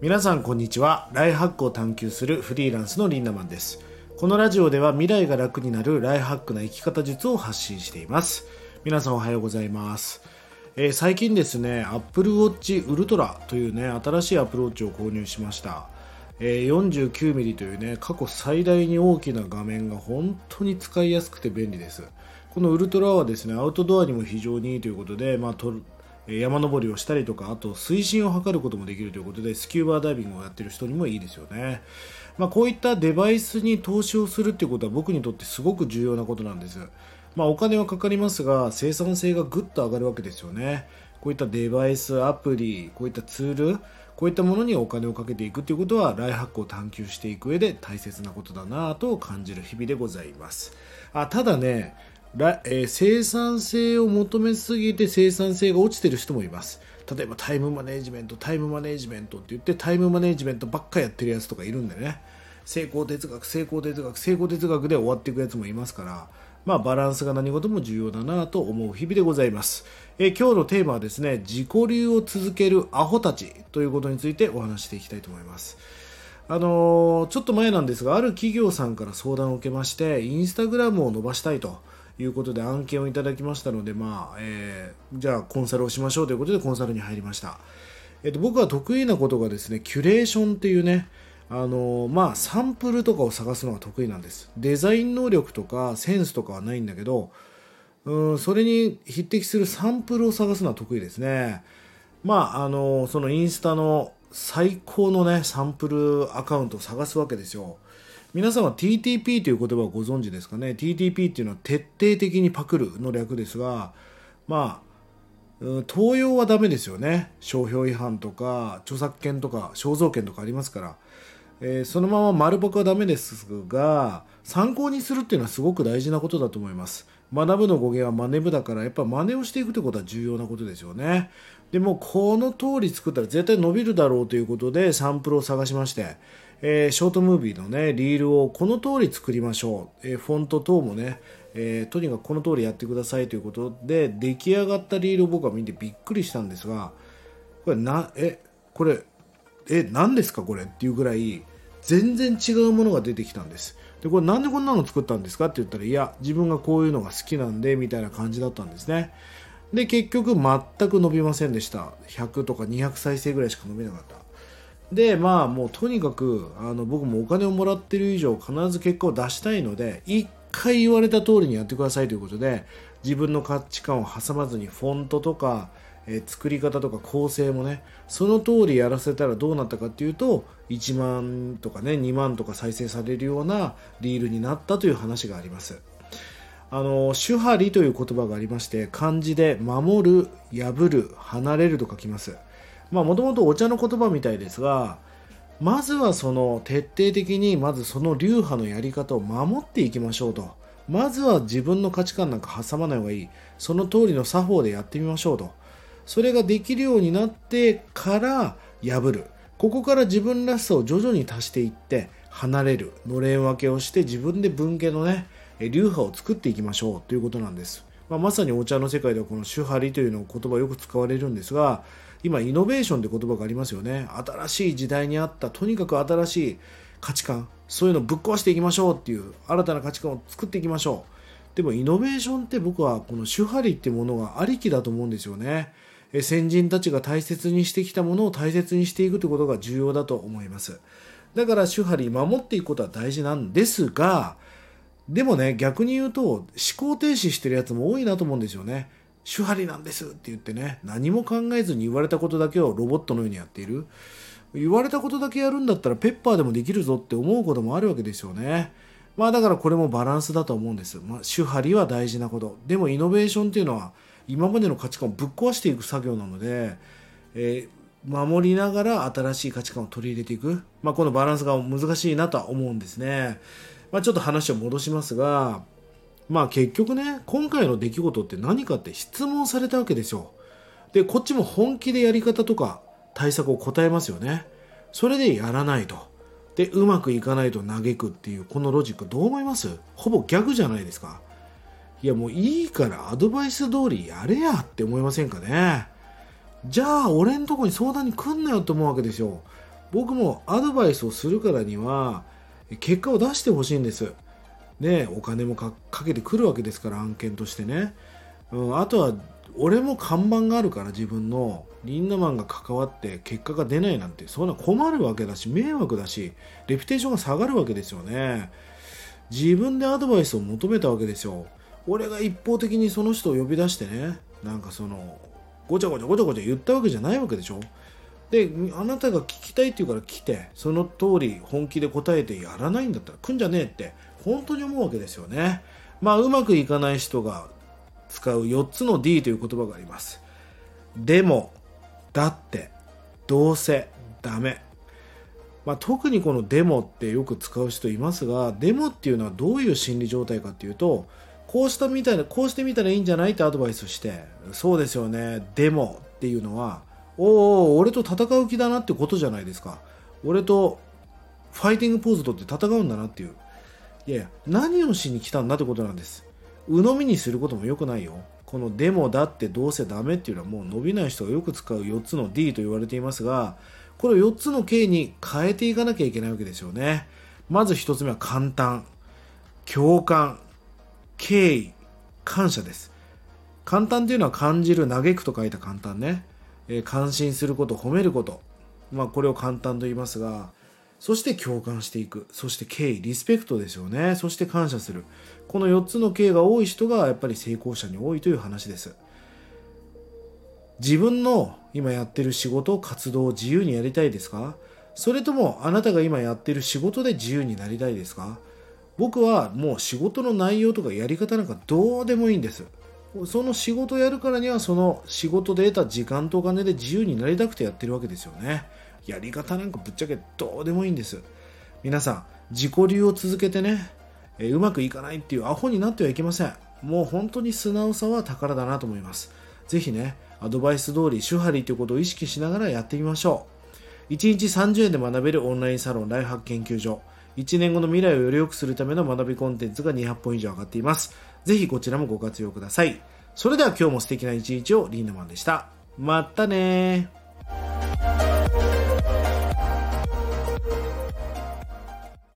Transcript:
皆さんこんにちは。ライハックを探求するフリーランスのリンダマンです。このラジオでは未来が楽になるライハックな生き方術を発信しています。皆さんおはようございます。えー、最近ですね Apple Watch Ultra というね新しい Apple Watch を購入しました。えー、49mm というね過去最大に大きな画面が本当に使いやすくて便利です。このウルトラはですねアウトドアにも非常にいいということで、まあ、山登りをしたりとかあと水深を測ることもできるということでスキューバーダイビングをやってる人にもいいですよね、まあ、こういったデバイスに投資をするっていうことは僕にとってすごく重要なことなんです。まあ、お金はかかりますが生産性がぐっと上がるわけですよね。こういったデバイスアプリこういったツールこういったものにお金をかけていくということはライハックを探求していく上で大切なことだなと感じる日々でございます。あただねえー、生産性を求めすぎて生産性が落ちてる人もいます。例えばタイムマネジメントタイムマネジメントって言ってタイムマネジメントばっかやってるやつとかいるんでね。成功哲学成功哲学成功哲学で終わっていくやつもいますからまあ、バランスが何事も重要だなと思う日々でございます、え、今日のテーマはですね自己流を続けるアホたちということについてお話していきたいと思います。あのー、ちょっと前なんですがある企業さんから相談を受けましてインスタグラムを伸ばしたいと。いうことで案件をいただきましたので、まあえー、じゃあコンサルをしましょうということでコンサルに入りました、えーと、僕は得意なことがですねキュレーションっていうねあのまあサンプルとかを探すのが得意なんです。デザイン能力とかセンスとかはないんだけどうんそれに匹敵するサンプルを探すのは得意ですね。まああのそのインスタの最高のねサンプルアカウントを探すわけですよ。皆さんは TTP という言葉をご存知ですかね？TTP っていうのは徹底的にパクるの略ですがまあ盗用はダメですよね。商標違反とか著作権とか肖像権とかありますから、えー、そのまま丸僕はダメですが参考にするっていうのはすごく大事なことだと思います。学ぶの語源は真似部だからやっぱ真似をしていくってことは重要なことですよね。でもこの通り作ったら絶対伸びるだろうということでサンプルを探しましてえー、ショートムービーのね、リールをこの通り作りましょう。えー、フォント等もね、えー、とにかくこの通りやってくださいということで、出来上がったリールを僕は見てびっくりしたんですが、これな、え、これ、え、何ですかこれっていうぐらい、全然違うものが出てきたんです。で、これなんでこんなの作ったんですか？って言ったら、いや、自分がこういうのが好きなんで、みたいな感じだったんですね。で、結局全く伸びませんでした。100とか200再生ぐらいしか伸びなかった。でまあもうとにかくあの僕もお金をもらってる以上必ず結果を出したいので一回言われた通りにやってくださいということで自分の価値観を挟まずにフォントとか、えー、作り方とか構成もねその通りやらせたらどうなったかっていうと1万とかね2万とか再生されるようなリールになったという話があります。あの手張りという言葉がありまして漢字で守る破る離れると書きます。もともとお茶の言葉みたいですがまずはその徹底的にまずその流派のやり方を守っていきましょうと。まずは自分の価値観なんか挟まない方がいい。その通りの作法でやってみましょうと。それができるようになってから破る。ここから自分らしさを徐々に足していって離れる。のれん分けをして自分で分家のね流派を作っていきましょう。ということなんです、まあ、まさにお茶の世界ではこの手張りというの言葉よく使われるんですが今イノベーションって言葉がありますよね。新しい時代にあったとにかく新しい価値観そういうのをぶっ壊していきましょうっていう新たな価値観を作っていきましょう。でもイノベーションって僕はこの手張りってものがありきだと思うんですよね。先人たちが大切にしてきたものを大切にしていくということが重要だと思います。だから手張り守っていくことは大事なんですがでもね逆に言うと思考停止してるやつも多いなと思うんですよね。手張りなんですって言ってね何も考えずに言われたことだけをロボットのようにやっている言われたことだけやるんだったらペッパーでもできるぞって思うこともあるわけですよねまあだからこれもバランスだと思うんです、まあ、手張りは大事なことでもイノベーションっていうのは今までの価値観をぶっ壊していく作業なので、えー、守りながら新しい価値観を取り入れていく、まあ、このバランスが難しいなとは思うんですね、まあ、ちょっと話を戻しますがまあ結局ね、今回の出来事って何かって質問されたわけですよ。で、こっちも本気でやり方とか対策を答えますよね。それでやらないと。で、うまくいかないと嘆くっていうこのロジックどう思います？ほぼ逆じゃないですか。いやもういいからアドバイス通りやれやって思いませんかね。じゃあ俺んとこに相談に来んなよと思うわけですよ。僕もアドバイスをするからには結果を出してほしいんですねお金もかけてくるわけですから案件としてね、うん、あとは俺も看板があるから自分の。リンダマンが関わって結果が出ないなんて。そんな困るわけだし迷惑だしレピュテーションが下がるわけですよね。自分でアドバイスを求めたわけですよ。俺が一方的にその人を呼び出してねなんかそのごちゃごちゃごちゃごちゃ言ったわけじゃないわけでしょ。であなたが聞きたいって言うから来てその通り本気で答えてやらないんだったら来んじゃねえって。本当に思うわけですよね。まあうまくいかない人が使う4つの D という言葉があります。でもだってどうせダメ。まあ、特にこのデモってよく使う人いますがデモっていうのはどういう心理状態かっていうとこうしたみたいなこうしてみたらいいんじゃないってアドバイスしてそうですよねデモっていうのはおお俺と戦う気だなってことじゃないですか。俺とファイティングポーズとって戦うんだなっていう。いやいや何をしに来たんだってことなんです。鵜呑みにすることも良くないよ。このデモだってどうせダメっていうのはもう伸びない人がよく使う4つの D と言われていますがこれを4つの K に変えていかなきゃいけないわけですよね。まず1つ目は簡単共感敬意感謝です。簡単というのは感じる嘆くと書いた簡単ね。え感心すること褒めること、まあ、これを簡単と言いますがそして共感していく。そして敬意リスペクトですよね。そして感謝する。この4つの敬が多い人がやっぱり成功者に多いという話です。自分の今やってる仕事活動を自由にやりたいですか？それともあなたが今やってる仕事で自由になりたいですか？僕はもう仕事の内容とかやり方なんかどうでもいいんです。その仕事やるからにはその仕事で得た時間とお金で自由になりたくてやってるわけですよね。やり方なんかぶっちゃけどうでもいいんです。皆さん自己流を続けてね、えうまくいかないっていうアホになってはいけません。もう本当に素直さは宝だなと思います。ぜひねアドバイス通り手張りということを意識しながらやってみましょう。1日30円で学べるオンラインサロンライフハック研究所。1年後の未来をより良くするための学びコンテンツが200本以上上がっています。ぜひこちらもご活用ください。それでは今日も素敵な一日をリンダマンでした。またね